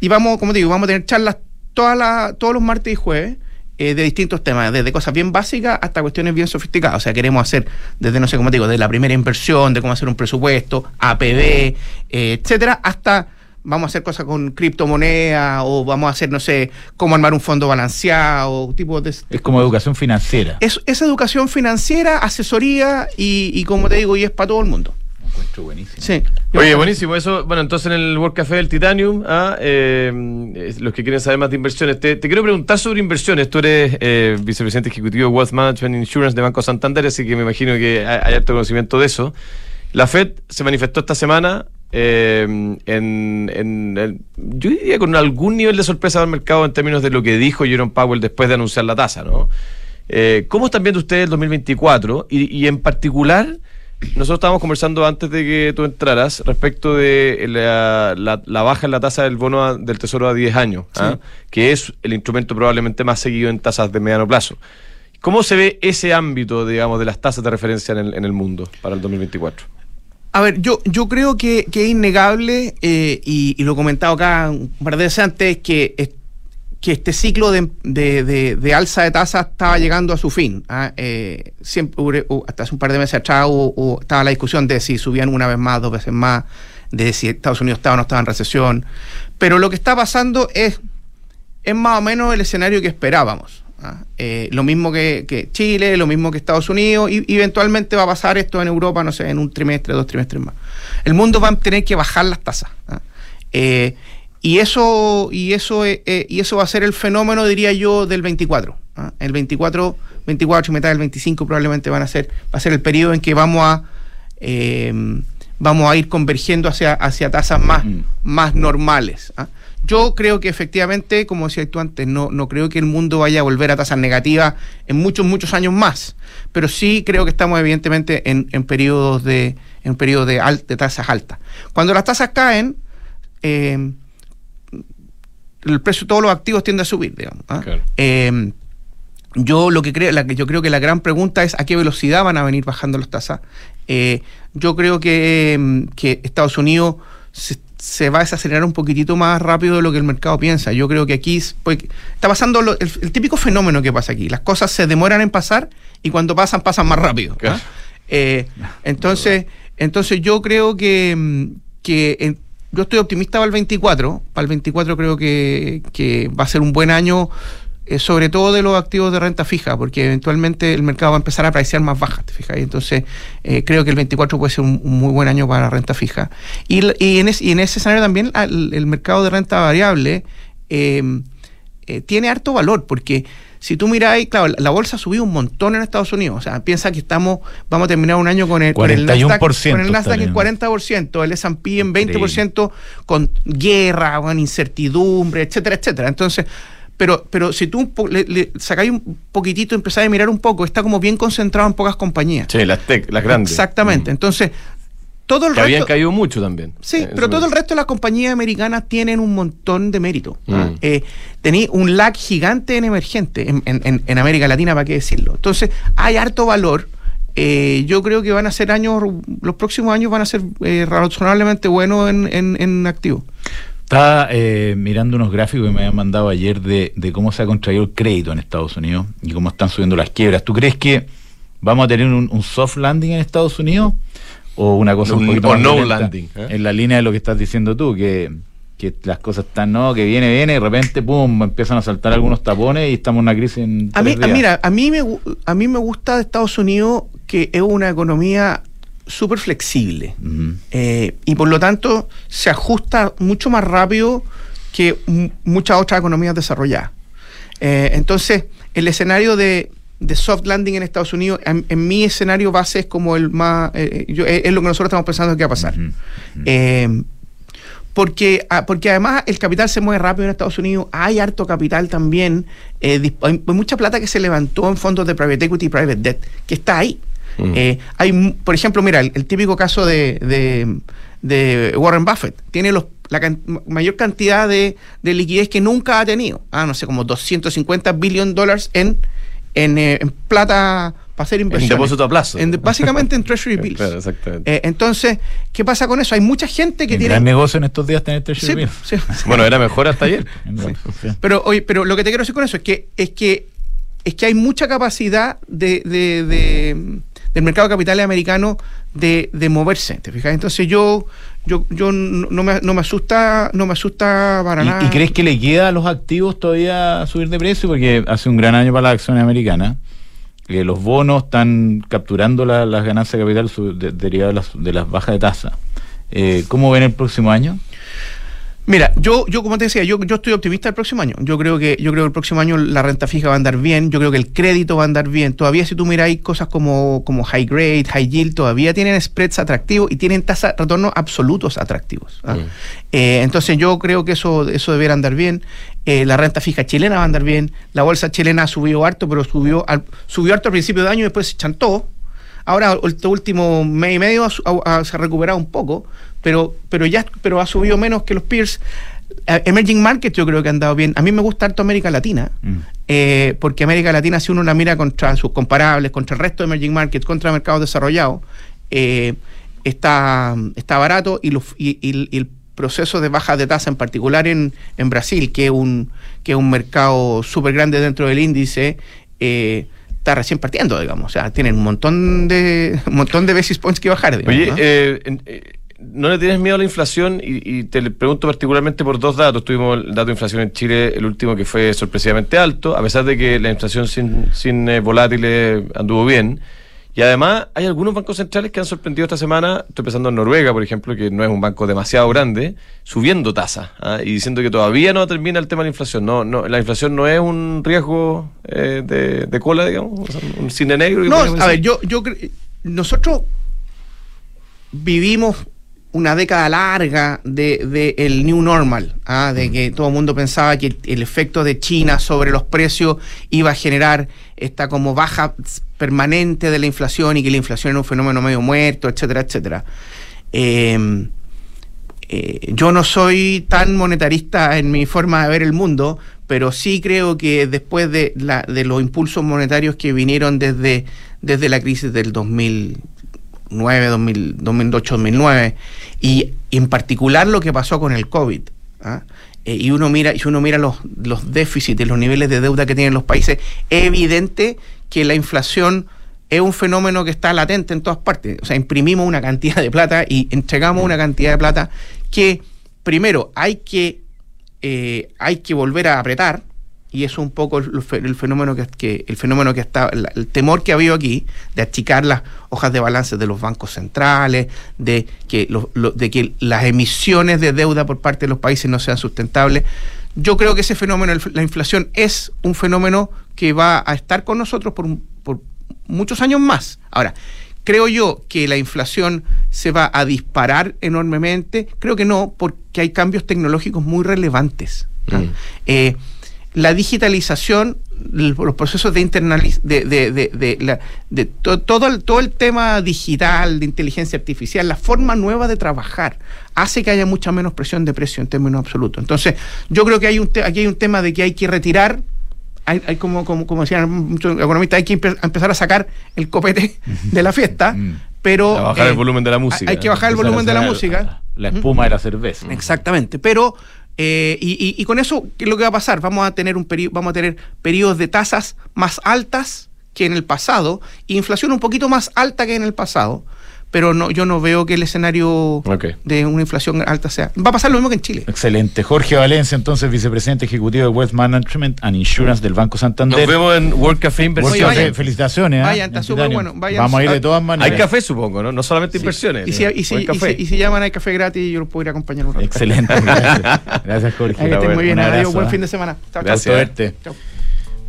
Y vamos, como digo, vamos a tener charlas todas las- todos los martes y jueves eh, de distintos temas, desde cosas bien básicas hasta cuestiones bien sofisticadas. O sea, queremos hacer desde, no sé cómo te digo, de la primera inversión, de cómo hacer un presupuesto, APB, eh, etcétera, hasta vamos a hacer cosas con criptomonedas o vamos a hacer, no sé, cómo armar un fondo balanceado, tipo de... Es como educación financiera. Es, es educación financiera, asesoría y, y como te digo, y es para todo el mundo. Un encuentro buenísimo. Sí. Oye, buenísimo. Eso, bueno, entonces en el World Café del Titanium, ah, eh, eh, los que quieren saber más de inversiones, te, te quiero preguntar sobre inversiones. Tú eres eh, vicepresidente ejecutivo de Wealth Management Insurance de Banco Santander, así que me imagino que hay, hay harto conocimiento de eso. La Fed se manifestó esta semana eh, en, en el- yo diría con algún nivel de sorpresa del mercado en términos de lo que dijo Jerome Powell después de anunciar la tasa, ¿no? Eh, ¿Cómo están viendo ustedes el 2024? Y, y en particular, nosotros estábamos conversando antes de que tú entraras respecto de la, la- la baja en la tasa del bono a- del Tesoro a 10 años, ¿ah? que es el instrumento probablemente más seguido en tasas de mediano plazo. ¿Cómo se ve ese ámbito, digamos, de las tasas de referencia en el, en el mundo para el 2024? A ver, yo, yo creo que, que es innegable, eh, y, y lo he comentado acá un par de veces antes, que, que este ciclo de, de- de- de alza de tasas estaba llegando a su fin. ¿ah? Eh, siempre, hasta hace un par de meses atrás hubo- hubo- estaba la discusión de si subían una vez más, dos veces más, de si Estados Unidos estaba o no estaba en recesión. Pero lo que está pasando es, es más o menos el escenario que esperábamos. ¿Ah? Eh, lo mismo que, que Chile, lo mismo que Estados Unidos, y, y eventualmente va a pasar esto en Europa, no sé, en un trimestre, dos trimestres más. El mundo va a tener que bajar las tasas. ¿ah? Eh, y eso, y eso, eh, y eso va a ser el fenómeno, diría yo, del 24. ¿ah? El 24, 24 y mitad del 25 probablemente van a ser, va a ser el periodo en que vamos a vamos a ir convergiendo hacia, hacia tasas más, Mm. más normales. ¿ah? Yo creo que efectivamente, como decía tú antes, no, no creo que el mundo vaya a volver a tasas negativas en muchos, muchos años más. Pero sí creo que estamos evidentemente en, en periodos de, en periodos de, al- de tasas altas. Cuando las tasas caen, eh, el precio de todos los activos tiende a subir, digamos. ¿ah? Claro. Eh, yo lo que creo, la que yo creo que la gran pregunta es a qué velocidad van a venir bajando las tasas. Eh, yo creo que, mm, que Estados Unidos se, se va a desacelerar un poquitito más rápido de lo que el mercado piensa. Yo creo que aquí es- pues, está pasando lo- el, el típico fenómeno que pasa aquí. Las cosas se demoran en pasar y cuando pasan, pasan más rápido. ¿ah? Eh, entonces, entonces yo creo que, mm, que en- yo estoy optimista para el 24. Para el 24 creo que, que va a ser un buen año, eh, sobre todo de los activos de renta fija, porque eventualmente el mercado va a empezar a apreciar más bajas, ¿te fijas? Entonces, eh, creo que el 24 puede ser un, un muy buen año para la renta fija. Y, y en, es- y en ese escenario también al- el, mercado de renta variable eh, eh, tiene harto valor, porque si tú miráis, claro, la, la bolsa ha subido un montón en Estados Unidos. O sea, piensa que estamos, vamos a terminar un año con el, con el 41% Nasdaq, con el Nasdaq en bien. 40%, el S&P en 20%, con guerra, con incertidumbre, etcétera, etcétera. Entonces, pero, pero si tú le, le sacáis un poquitito, empezáis a mirar un poco, está como bien concentrado en pocas compañías. Sí, las tech, las grandes. Exactamente. Entonces, todo el Que habían resto... caído mucho también. Sí, Eh, pero todo el resto de las compañías americanas tienen un montón de mérito. Mm. Eh, tení un lag gigante en emergente, en, en- en- América Latina, para qué decirlo. Entonces, hay harto valor. Eh, yo creo que van a ser años, los próximos años van a ser eh, razonablemente buenos en, en, en activos. Estaba eh, mirando unos gráficos que me habían mandado ayer de, de cómo se ha contraído el crédito en Estados Unidos y cómo están subiendo las quiebras. ¿Tú crees que vamos a tener un, un soft landing en Estados Unidos? ¿O una cosa un, Un- poquito o más no violenta? landing, ¿eh? En la línea de lo que estás diciendo tú, que, que las cosas están, no, que viene, viene, y de repente, pum, empiezan a saltar algunos tapones y estamos en una crisis en A mí, tres a- días. mira, a mí, me, a mí me gusta de Estados Unidos que es una economía súper flexible. Eh, y por lo tanto se ajusta mucho más rápido que muchas otras economías desarrolladas. Eh, entonces, el escenario de, de soft landing en Estados Unidos, en, en mi escenario base es como el más, eh, yo- es, es lo que nosotros estamos pensando que va a pasar. Porque, ah, porque además el capital se mueve rápido en Estados Unidos, hay harto capital también, hay, hay mucha plata que se levantó en fondos de private equity y private debt, que está ahí. Mm. Eh, hay, por ejemplo, mira, el, el típico caso de, de- de Warren Buffett, tiene los, la can- mayor cantidad de, de liquidez que nunca ha tenido, ah, no sé, como 250 billion dólares en, en, eh, en plata para hacer En inversiones. depósito a plazo. En básicamente en Treasury Bills. Claro, exactamente. Eh, entonces, ¿qué pasa con eso? Hay mucha gente que Un tiene... gran negocio en estos días tener Treasury Sí, Bills. sí, sí. Bueno, era mejor hasta ayer. Sí. Pero, oye, pero lo que te quiero decir con eso es que es que es que hay mucha capacidad de, de- de- del mercado de capitales americano de, de moverse, ¿te fijas? Entonces yo yo yo no, me, no me asusta no me asusta para ¿Y, nada. y crees que le queda a los activos todavía subir de precio? Porque hace un gran año para las acciones americanas. eh, los bonos están capturando la- las ganancias de capital su- de- derivadas de las, de las bajas de tasa. Eh, ¿Cómo ven el próximo año? Mira, yo, yo como te decía, yo, yo estoy optimista el próximo año. Yo creo que yo creo que el próximo año la renta fija va a andar bien. Yo creo que el crédito va a andar bien. Todavía si tú miráis cosas como, como high grade, high yield, todavía tienen spreads atractivos y tienen tasas de retorno absolutos atractivos. ¿ah? Mm. Eh, entonces yo creo que eso, eso debería andar bien. Eh, la renta fija chilena va a andar bien. La bolsa chilena ha subido harto, pero subió, al, subió harto al principio de año y después se chantó. Ahora, este último mes y medio ha- ha- se ha recuperado un poco, pero, pero ya pero ha subido menos que los peers. Eh, Emerging Markets yo creo que han dado bien. A mí me gusta harto América Latina, Mm. eh, porque América Latina, si uno la mira contra sus comparables, contra el resto de Emerging Markets, contra mercados desarrollados, eh, está, está barato y, los- y- y- y el proceso de baja de tasa, en particular en, en Brasil, que es un, que es un mercado súper grande dentro del índice, eh, está recién partiendo, digamos. O sea, tienen un montón de un montón de basis points que bajar. digamos, Oye, ¿no? No le tienes miedo a la inflación y, y te le pregunto particularmente por dos datos. Tuvimos el dato de inflación en Chile, el último que fue sorpresivamente alto, a pesar de que la inflación sin, sin eh, volátiles anduvo bien. Y además hay algunos bancos centrales que han sorprendido esta semana, estoy pensando en Noruega, por ejemplo, que no es un banco demasiado grande, subiendo tasas ¿ah? y diciendo que todavía no termina el tema de la inflación. No, no, la inflación no es un riesgo eh, de, de cola, digamos, o sea, un cine negro. No, a ver, yo, yo nosotros vivimos una década larga de, de el new normal, ¿ah? de que todo el mundo pensaba que el, el efecto de China sobre los precios iba a generar esta como baja permanente de la inflación y que la inflación era un fenómeno medio muerto, etcétera, etcétera. Eh, eh, yo no soy tan monetarista en mi forma de ver el mundo, pero sí creo que después de, la, de los impulsos monetarios que vinieron desde, desde la crisis del 2009, 2000, 2008, 2009, y en particular lo que pasó con el COVID, ¿ah? Eh, y uno mira, y uno mira los, los déficits, los niveles de deuda que tienen los países, es evidente que la inflación es un fenómeno que está latente en todas partes. O sea, imprimimos una cantidad de plata y entregamos una cantidad de plata que, primero, hay que, eh, hay que volver a apretar, y eso es un poco el, fe- el fenómeno que, que- el fenómeno que está, el temor que ha habido aquí, de achicar las hojas de balance de los bancos centrales, de que, lo- de que las emisiones de deuda por parte de los países no sean sustentables. Yo creo que ese fenómeno, el- la inflación, es un fenómeno que va a estar con nosotros por muchos años más. Ahora, creo yo que la inflación se va a disparar enormemente. Creo que no, porque hay cambios tecnológicos muy relevantes. ¿ah? Mm. Eh, la digitalización, los procesos de internaliz de, de, de, de la- de to- todo, el, todo el tema digital, de inteligencia artificial, la forma nueva de trabajar, hace que haya mucha menos presión de precio en términos absolutos. Entonces, yo creo que hay un te- aquí hay un tema de que hay que retirar hay, hay como, como, como decían muchos economistas, hay que empe- empezar a sacar el copete de la fiesta, Mm. pero... A bajar eh, el volumen de la música. Hay que bajar el volumen de la música. La espuma de la cerveza. Exactamente, pero eh, y, con eso, ¿qué es lo que va a pasar? Vamos a tener un vamos a tener periodos de tasas más altas que en el pasado, inflación un poquito más alta que en el pasado, pero no, yo no veo que el escenario de una inflación alta sea. Va a pasar lo mismo que en Chile. Excelente. Jorge Valencia, entonces vicepresidente ejecutivo de Wealth Management and Insurance del Banco Santander. Nos vemos en World Café World Inversión. Oye, Café, vayan. felicitaciones. ¿eh? Vayan, está súper bueno. Vayan. Vamos a ir de Ah, todas maneras. Hay café, supongo, ¿no? No solamente inversiones. Y si, y, si, y, si, y si llaman hay café gratis, yo los puedo ir a acompañar un rato. Excelente. Gracias, Gracias, Jorge. Ahí que estén muy bien. Un Adiós, abrazo, buen ¿eh? fin de semana. Chao, chao. Gracias. Gusto verte. Chao.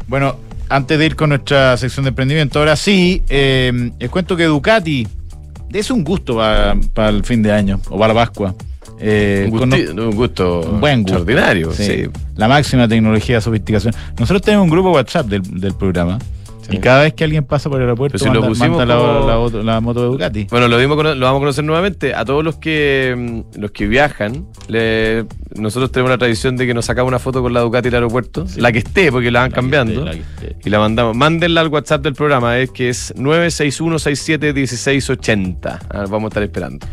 Bueno, antes de ir con nuestra sección de emprendimiento, ahora sí, eh, les cuento que Ducati es un gusto para el fin de año o para la Pascua. Eh, un, con- gusti- un gusto un buen gusto. extraordinario. Sí. Sí. La máxima tecnología de sofisticación. Nosotros tenemos un grupo WhatsApp del, del programa. Sí. Y cada vez que alguien pasa por el aeropuerto, si lo pusimos manda la, como- la auto- la moto de Ducati. Bueno, lo, vimos, cono- lo vamos a conocer nuevamente. A todos los que mm, los que viajan, le- nosotros tenemos la tradición de que nos sacamos una foto con la Ducati del aeropuerto, la que esté, porque la van La cambiando, esté, la que esté. y la mandamos. Mándenla al WhatsApp del programa, es que es 961671680. Ah, vamos a estar esperando.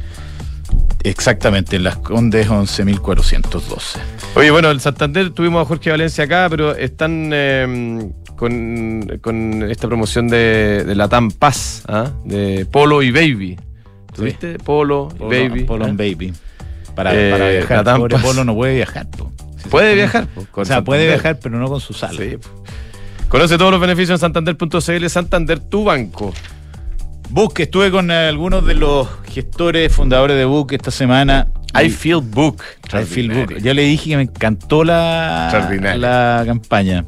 Exactamente, en las Condes 11.412. Oye, bueno, el Santander tuvimos a Jorge Valencia acá, pero están eh, con, con esta promoción de, de la TAM Paz, ¿ah? de Polo y Baby. ¿Tuviste? Polo, y Polo, Baby. Polo and Baby. Para, Eh, para la viajar. Tampa. Pobre Polo no puede viajar. po. Si Puede viajar. po, O sea, puede viajar, pero no con su sala. Sí. Conoce todos los beneficios en santander.cl. Santander, tu banco. Book, estuve con eh, algunos de los gestores, fundadores de Book esta semana. I feel book. I feel Book. Yo le dije que me encantó la, la campaña.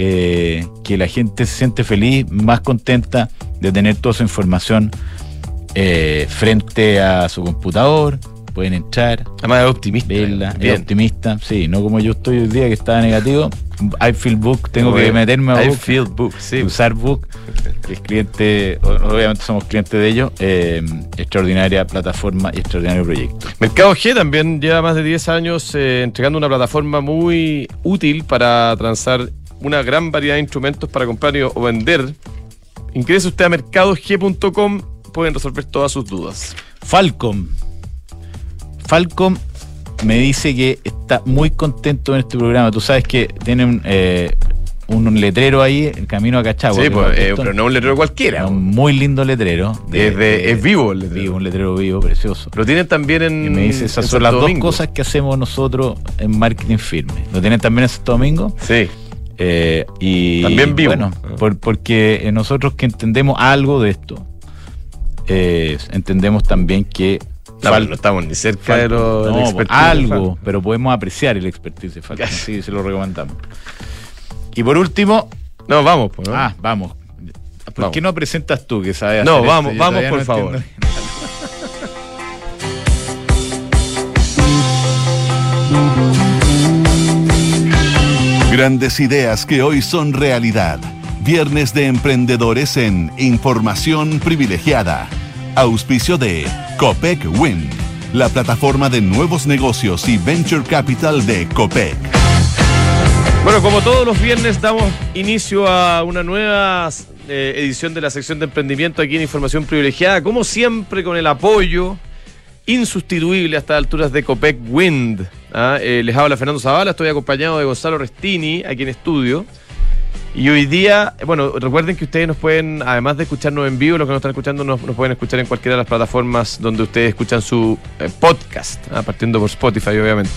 Eh, que la gente se siente feliz, más contenta de tener toda su información eh, frente a su computador. Pueden entrar, Además es optimista. verla, es optimista. Sí, no como yo estoy hoy día que estaba negativo. I feel Book, tengo que meterme a I Book. feel book, sí. usar Book, es cliente, obviamente somos clientes de ellos, eh, extraordinaria plataforma y extraordinario proyecto. Mercado G también lleva más de 10 años eh, entregando una plataforma muy útil para transar una gran variedad de instrumentos para comprar o vender. Ingrese usted a mercadog.com, pueden resolver todas sus dudas. Falcom. Falcom me dice que está muy contento en este programa. Tú sabes que tienen eh, un letrero ahí, el camino a Cachagua. Sí, pues, eh, pero no un letrero cualquiera. Un muy lindo letrero. Es de- es vivo el letrero. Vivo, un letrero vivo, precioso. Lo tienen también en. Y me dice, esas son las dos cosas que hacemos nosotros en marketing firme. ¿Lo tienen también en Santo Domingo? Sí. Eh, y También vivo. Bueno, por- porque eh, nosotros que entendemos algo de esto, eh, entendemos también que No, fal- no estamos ni cerca fal- de lo no, expertise. algo, pero podemos apreciar el expertise de Falcon. Sí, se lo recomendamos. Y por último, No, vamos, pues. ¿no? ah, vamos. ¿Por Vamos. qué no presentas tú que sabes No, vamos, vamos, por no favor. entiendo. Grandes ideas que hoy son realidad. Viernes de emprendedores en Información Privilegiada. Auspicio de Copec Wind, la plataforma de nuevos negocios y venture capital de Copec. Bueno, como todos los viernes, damos inicio a una nueva eh, edición de la sección de emprendimiento aquí en Información Privilegiada. Como siempre, con el apoyo insustituible hasta alturas de Copec Wind. ¿Ah? Eh, les habla Fernando Zavala, estoy acompañado de Gonzalo Restini aquí en estudio. Y hoy día, bueno, recuerden que ustedes nos pueden, además de escucharnos en vivo, los que nos están escuchando nos, nos pueden escuchar en cualquiera de las plataformas donde ustedes escuchan su eh, podcast, ¿ah? partiendo por Spotify, obviamente.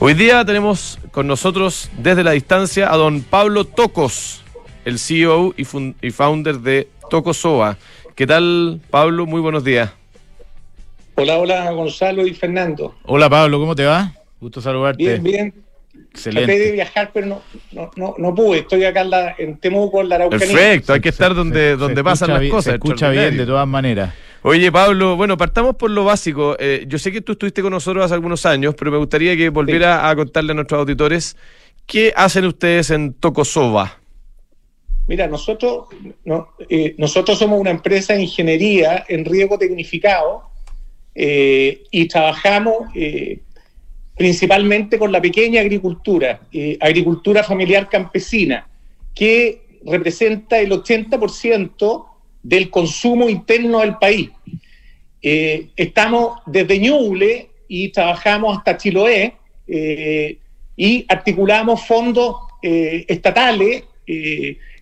Hoy día tenemos con nosotros desde la distancia a don Pablo Tocos, el CEO y, y founder de Tocosoa. ¿Qué tal, Pablo? Muy buenos días. Hola, hola Gonzalo y Fernando. Hola Pablo, ¿cómo te va? Gusto saludarte. Bien, bien. Traté de Excelente. viajar, pero no, no, no, no pude. Estoy acá en, la, en Temuco, en la Araucanía. Perfecto, hay que estar donde, se- donde se pasan las cosas. Se escucha bien de todas maneras. Oye, Pablo, bueno, partamos por lo básico. Eh, yo sé que tú estuviste con nosotros hace algunos años, pero me gustaría que volviera a contarle a nuestros auditores qué hacen ustedes en Tocosova. Mira, nosotros, no, eh, nosotros somos una empresa de ingeniería en riego tecnificado eh, y trabajamos eh, principalmente con la pequeña agricultura, eh, agricultura familiar campesina, que representa el 80% del consumo interno del país. Eh, estamos desde Ñuble y trabajamos hasta Chiloé eh, y articulamos fondos estatales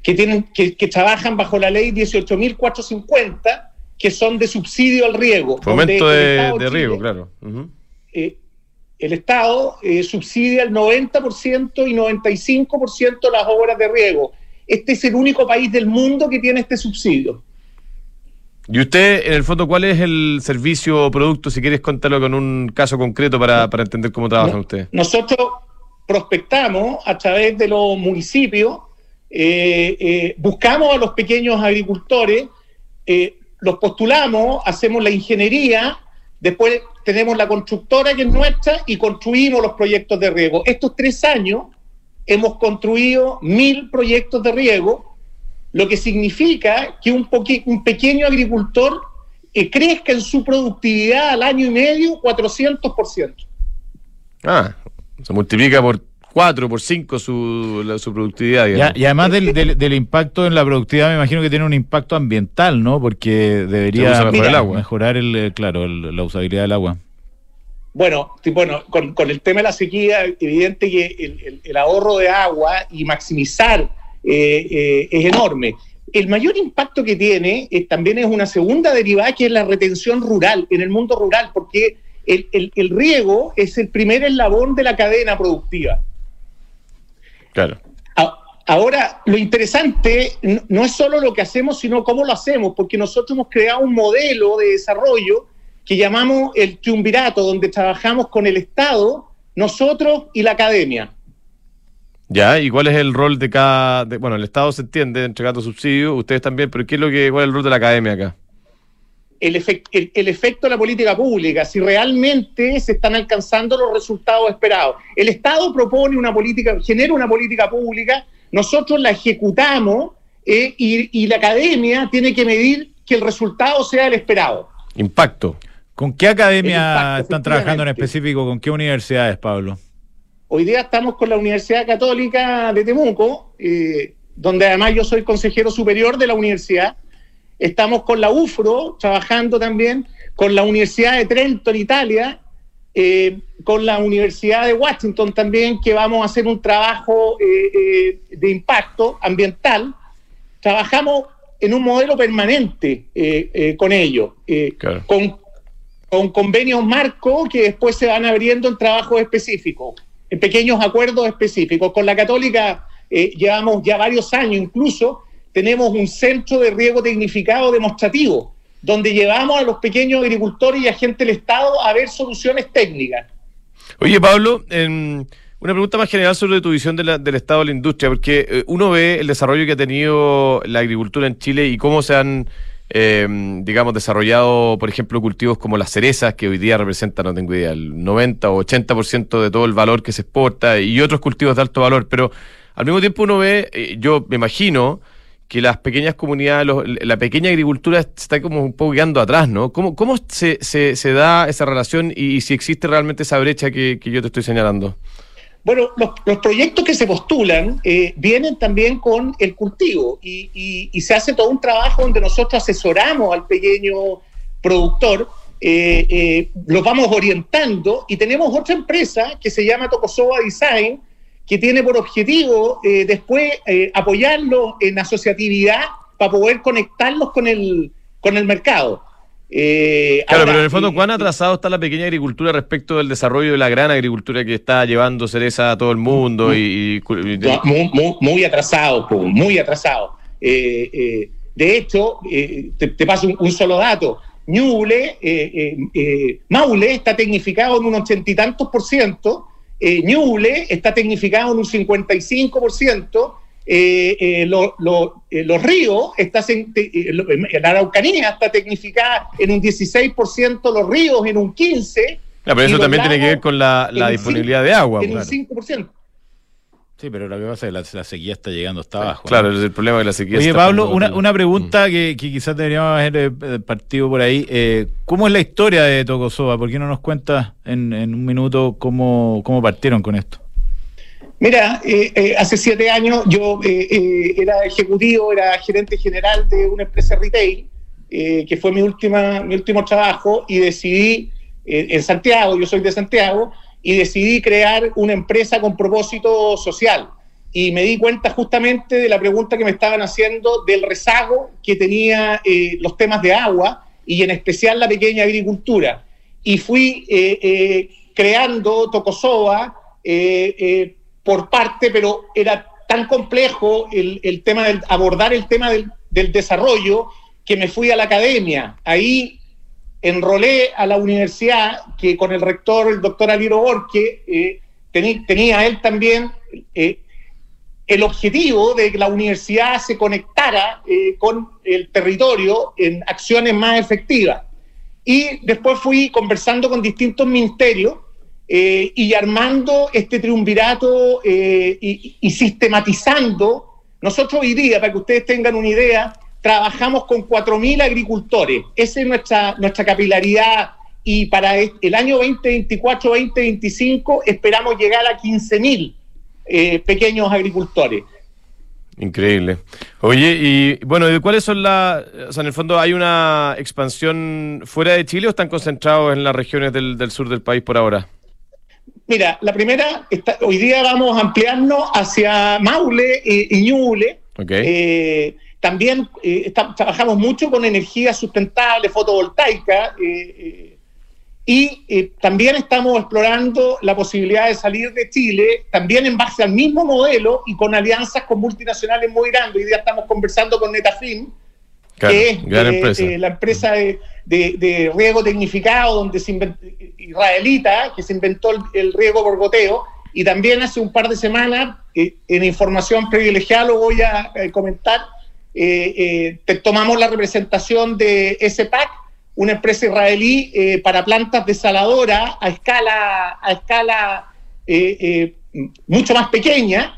que, tienen, que, que trabajan bajo la ley 18.450, que son de subsidio al riego. Fomento de, de Chile, riego, claro. Eh, el Estado eh, subsidia el 90% y 95% las obras de riego. Este es el único país del mundo que tiene este subsidio. Y usted, en el fondo, ¿cuál es el servicio o producto? Si quieres contarlo con un caso concreto para, para entender cómo trabajan No- ustedes. Nosotros prospectamos a través de los municipios, eh, eh, buscamos a los pequeños agricultores, eh, los postulamos, hacemos la ingeniería, después tenemos la constructora que es nuestra y construimos los proyectos de riego. Estos tres años hemos construido mil proyectos de riego, lo que significa que un, pequeño agricultor eh, crezca en su productividad al año y medio 400%. Ah, se multiplica por cuatro, por cinco su, la- su productividad. Ya- y además del, del- del impacto en la productividad, me imagino que tiene un impacto ambiental, ¿no? Porque debería el agua. mejorar el, eh, claro, el- la usabilidad del agua. Bueno, bueno con, con el tema de la sequía, evidente que el, el- el ahorro de agua y maximizar eh, eh, es enorme. El mayor impacto que tiene eh, también es una segunda derivada que es la retención rural, en el mundo rural, porque el, el- el riego es el primer eslabón de la cadena productiva. Claro. Ahora, lo interesante no es solo lo que hacemos, sino cómo lo hacemos, porque nosotros hemos creado un modelo de desarrollo que llamamos el triunvirato, donde trabajamos con el Estado, nosotros y la academia. Ya, ¿y cuál es el rol de cada. de- bueno, el Estado se entiende entregando subsidios, ustedes también, pero ¿qué es lo que, ¿cuál es el rol de la academia acá? El, efec- el- el efecto de la política pública, si realmente se están alcanzando los resultados esperados. El Estado propone una política, genera una política pública, nosotros la ejecutamos eh, y, y la academia tiene que medir que el resultado sea el esperado. Impacto. ¿Con qué academia impacto, están trabajando en específico? ¿Con qué universidades, Pablo? Hoy día estamos con la Universidad Católica de Temuco, eh, donde además yo soy consejero superior de la universidad. Estamos con la UFRO, trabajando también con la Universidad de Trento en Italia, eh, con la Universidad de Washington también, que vamos a hacer un trabajo eh, eh, de impacto ambiental. Trabajamos en un modelo permanente con ellos, con, con convenios marco que después se van abriendo en trabajos específicos, en pequeños acuerdos específicos. Con la Católica llevamos ya varios años, incluso tenemos un centro de riego tecnificado demostrativo donde llevamos a los pequeños agricultores y a gente del Estado a ver soluciones técnicas. Oye, Pablo, una pregunta más general sobre tu visión del Estado de la industria, porque eh, uno ve el desarrollo que ha tenido la agricultura en Chile y cómo se han, em, digamos, desarrollado, por ejemplo, cultivos como las cerezas, que hoy día representan, no tengo idea, el 90 o 80% de todo el valor que se exporta, y otros cultivos de alto valor, pero al mismo tiempo uno ve, eh, yo me imagino, que las pequeñas comunidades, la pequeña agricultura está como un poco quedando atrás, ¿no? ¿Cómo, cómo se, se, da esa relación y, si existe realmente esa brecha que, yo te estoy señalando? Bueno, los, proyectos que se postulan eh, vienen también con el cultivo y, se hace todo un trabajo donde nosotros asesoramos al pequeño productor, eh, eh, los vamos orientando y tenemos otra empresa que se llama Tocosoba Design, que tiene por objetivo eh, después eh, apoyarlos en asociatividad para poder conectarlos con el, con el mercado. Eh, claro, pero en el fondo, ¿cuán atrasado está la pequeña agricultura respecto del desarrollo de la gran agricultura que está llevando cereza a todo el mundo? y, muy, atrasado, muy atrasado. de hecho, te, paso un, solo dato. Ñuble, Maule está tecnificado en un ochenta y tantos por ciento eh, Ñuble está tecnificado en un 55%, eh, eh, los ríos, está la Araucanía está tecnificada en un 16%, los ríos en un 15%. pero eso también tiene que ver con la, disponibilidad de agua. En un 5%. Sí, pero lo que pasa es que la, sequía está llegando hasta abajo. Claro, el problema es que la sequía Oye, Pablo, una, una, pregunta mm. que, quizás deberíamos haber eh, partido por ahí. Eh, ¿Cómo es la historia de Tocosoba? ¿Por qué no nos cuentas en, un minuto cómo, cómo partieron con esto? Mira, eh, hace siete años yo era ejecutivo, era gerente general de una empresa retail, que fue mi, última, mi último trabajo, y decidí en Santiago, yo soy de Santiago, y decidí crear una empresa con propósito social. Y me di cuenta justamente de la pregunta que me estaban haciendo del rezago que tenía eh, los temas de agua y en especial la pequeña agricultura. Y fui eh, eh, creando Tocosoba por parte, pero era tan complejo el, tema del abordar el tema del, del desarrollo que me fui a la academia. Ahí enrolé a la universidad que con el rector, el doctor Aliro Borque, eh, tenía él también eh, el objetivo de que la universidad se conectara eh, con el territorio en acciones más efectivas. Y después fui conversando con distintos ministerios y armando este triunvirato y, y sistematizando. Nosotros hoy día, para que ustedes tengan una idea, trabajamos con 4.000 agricultores. Esa es nuestra, nuestra capilaridad y para el año 2024-2025 esperamos llegar a 15.000 eh, pequeños agricultores. Increíble. Oye, y bueno, ¿cuáles son las... O sea, en el fondo, ¿hay una expansión fuera de Chile o están concentrados en las regiones del, sur del país por ahora? Mira, la primera, hoy día vamos a ampliarnos hacia Maule y, Ñuble. Okay. Eh, también eh, trabajamos mucho con energía sustentable, fotovoltaica, eh, eh, y también estamos explorando la posibilidad de salir de Chile, también en base al mismo modelo y con alianzas con multinacionales muy grandes. Hoy día estamos conversando con Netafim, que es la empresa de, riego tecnificado, donde se israelita, que se inventó el, riego por goteo, y también hace un par de semanas, en información privilegiada lo voy a comentar, eh, eh tomamos la representación de SPAC, una empresa israelí eh, para plantas desaladoras a escala, a escala eh, mucho más pequeña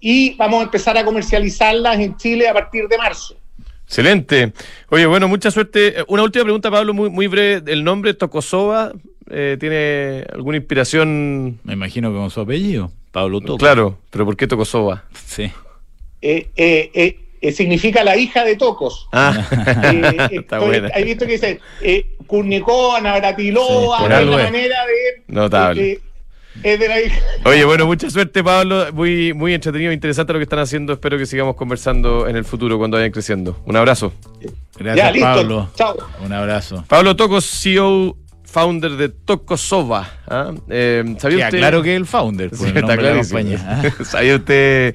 y vamos a empezar a comercializarlas en Chile a partir de marzo. Excelente. Oye, bueno, mucha suerte. Una última pregunta, Pablo, muy, muy breve. ¿El nombre Tocosoba tiene alguna inspiración? Me imagino que con su apellido, Pablo Toco. Claro, pero ¿por qué Tocosoba? Sí. Eh, eh, eh, eh, significa la hija de Tocos. Ah, está estoy- buena. Hay visto que dice eh, Kurnikova, Navratilova, Sí, la manera de. Notable. es de la hija. Oye, bueno, mucha suerte, Pablo. Muy, muy entretenido, interesante lo que están haciendo. Espero que sigamos conversando en el futuro cuando vayan creciendo. Un abrazo. Gracias, ya, listo. Pablo. Chao. Un abrazo. Pablo Tocos, CEO, founder de Tocosova. ¿ah? Eh, ¿Sabía usted? claro que es el founder, Sí, el está nombre de la clarísimo. compañía. ¿Sabía usted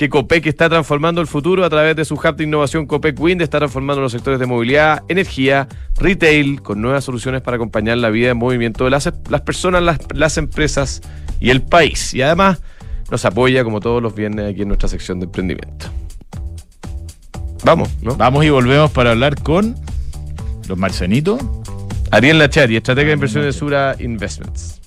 que Copec está transformando el futuro a través de su hub de innovación Copec Wind? Está transformando los sectores de movilidad, energía, retail, con nuevas soluciones para acompañar la vida en movimiento de las, las personas, las, las empresas y el país. Y además nos apoya como todos los viernes aquí en nuestra sección de emprendimiento. Vamos, ¿no? Vamos y volvemos para hablar con los marcianitos. Ariel Lachari, estratega de inversión de Sura Investments.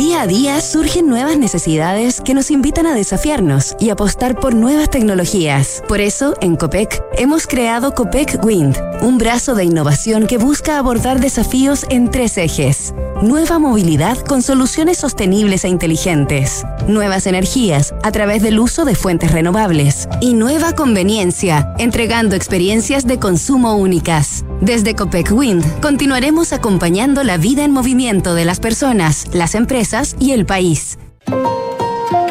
Día a día surgen nuevas necesidades que nos invitan a desafiarnos y apostar por nuevas tecnologías. Por eso, en COPEC, hemos creado COPEC Wind, un brazo de innovación que busca abordar desafíos en tres ejes. Nueva movilidad con soluciones sostenibles e inteligentes. Nuevas energías a través del uso de fuentes renovables. Y nueva conveniencia, entregando experiencias de consumo únicas. Desde Copec Wind continuaremos acompañando la vida en movimiento de las personas, las empresas y el país.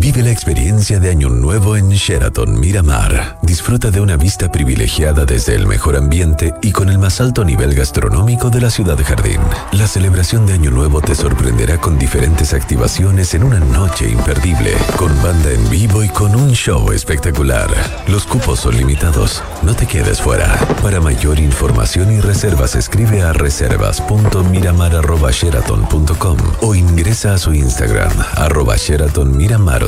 Vive la experiencia de Año Nuevo en Sheraton Miramar. Disfruta de una vista privilegiada desde el mejor ambiente y con el más alto nivel gastronómico de la ciudad jardín. La celebración de Año Nuevo te sorprenderá con diferentes activaciones en una noche imperdible, con banda en vivo y con un show espectacular. Los cupos son limitados. No te quedes fuera. Para mayor información y reservas escribe a reservas.miramar.sheraton.com o ingresa a su Instagram arroba Sheraton Miramar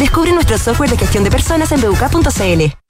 Descubre nuestro software de gestión de personas en buk.cl.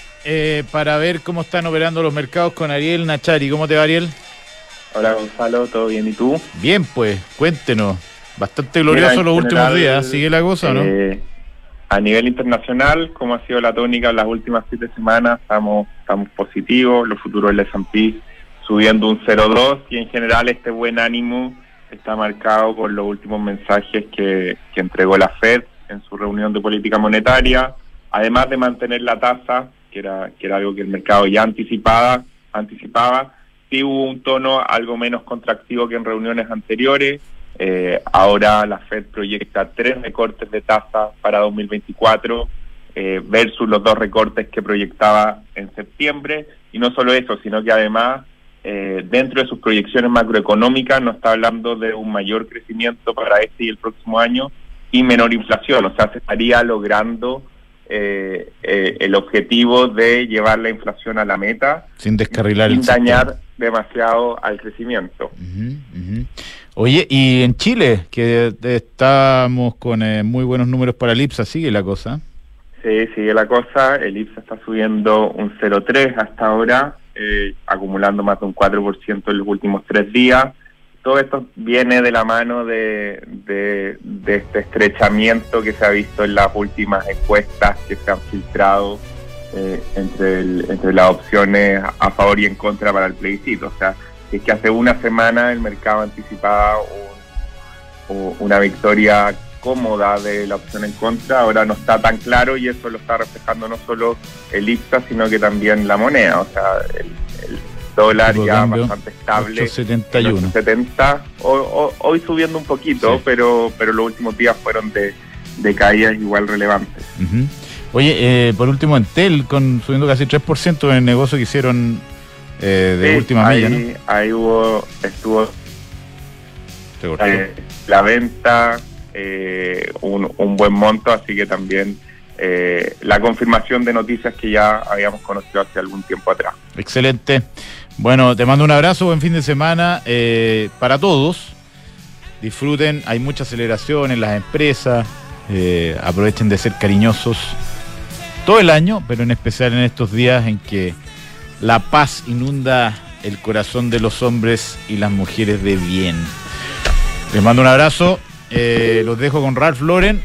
eh, para ver cómo están operando los mercados con Ariel Nachari. ¿Cómo te va, Ariel? Hola, Gonzalo, ¿todo bien? ¿Y tú? Bien, pues, cuéntenos. Bastante glorioso Mira, los últimos general, días. ¿Sigue la cosa, no? eh, A nivel internacional, como ha sido la tónica en las últimas siete semanas, estamos, estamos positivos, los futuros del S&P subiendo un 0,2 y en general este buen ánimo está marcado por los últimos mensajes que, que entregó la Fed en su reunión de política monetaria, además de mantener la tasa, que era, que era algo que el mercado ya anticipaba, anticipaba, sí hubo un tono algo menos contractivo que en reuniones anteriores. Eh, ahora la Fed proyecta tres recortes de tasa para 2024 eh, versus los dos recortes que proyectaba en septiembre. Y no solo eso, sino que además eh, dentro de sus proyecciones macroeconómicas nos está hablando de un mayor crecimiento para este y el próximo año y menor inflación. O sea, se estaría logrando eh, eh, el objetivo de llevar la inflación a la meta Sin descarrilar sin el sistema. dañar demasiado al crecimiento. Oye, y en Chile, que estamos con eh, muy buenos números para el IPSA, sigue la cosa. Sí, sigue la cosa. El IPSA está subiendo un 0,3 hasta ahora, eh, acumulando más de un 4% en los últimos tres días. Todo esto viene de la mano de, este estrechamiento que se ha visto en las últimas encuestas que se han filtrado eh, entre, el- entre las opciones a favor y en contra para el plebiscito. O sea, es que hace una semana el mercado anticipaba un- u- una victoria cómoda de la opción en contra, ahora no está tan claro y eso lo está reflejando no solo el IPSA, sino que también la moneda, o sea, el, el dólar Tipo ya cambio, bastante estable. 8.71. en 70, o- o- hoy subiendo un poquito, Sí. pero, pero los últimos días fueron de, de caídas igual relevantes. Ujú. Oye, eh, por último, Entel, con, subiendo casi 3% en el negocio que hicieron eh, de Sí, última ahí, milla, ¿no? Ahí hubo, estuvo eh, la venta, eh, un, un buen monto, así que también eh, la confirmación de noticias que ya habíamos conocido hace algún tiempo atrás. Excelente. Bueno, te mando un abrazo, buen fin de semana eh, para todos. Disfruten, hay mucha aceleración en las empresas. eh, aprovechen de ser cariñosos todo el año, pero en especial en estos días en que la paz inunda el corazón de los hombres y las mujeres de bien. Les mando un abrazo. eh, los dejo con Ralph Lauren,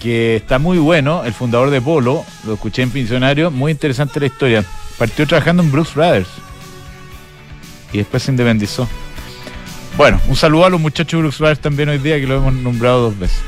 que está muy bueno, el fundador de Polo. Lo escuché en Funcionario. Muy interesante la historia. Partió trabajando en Brooks Brothers y después se independizó. Bueno, un saludo a los muchachos de Brooks también hoy día que lo hemos nombrado dos veces.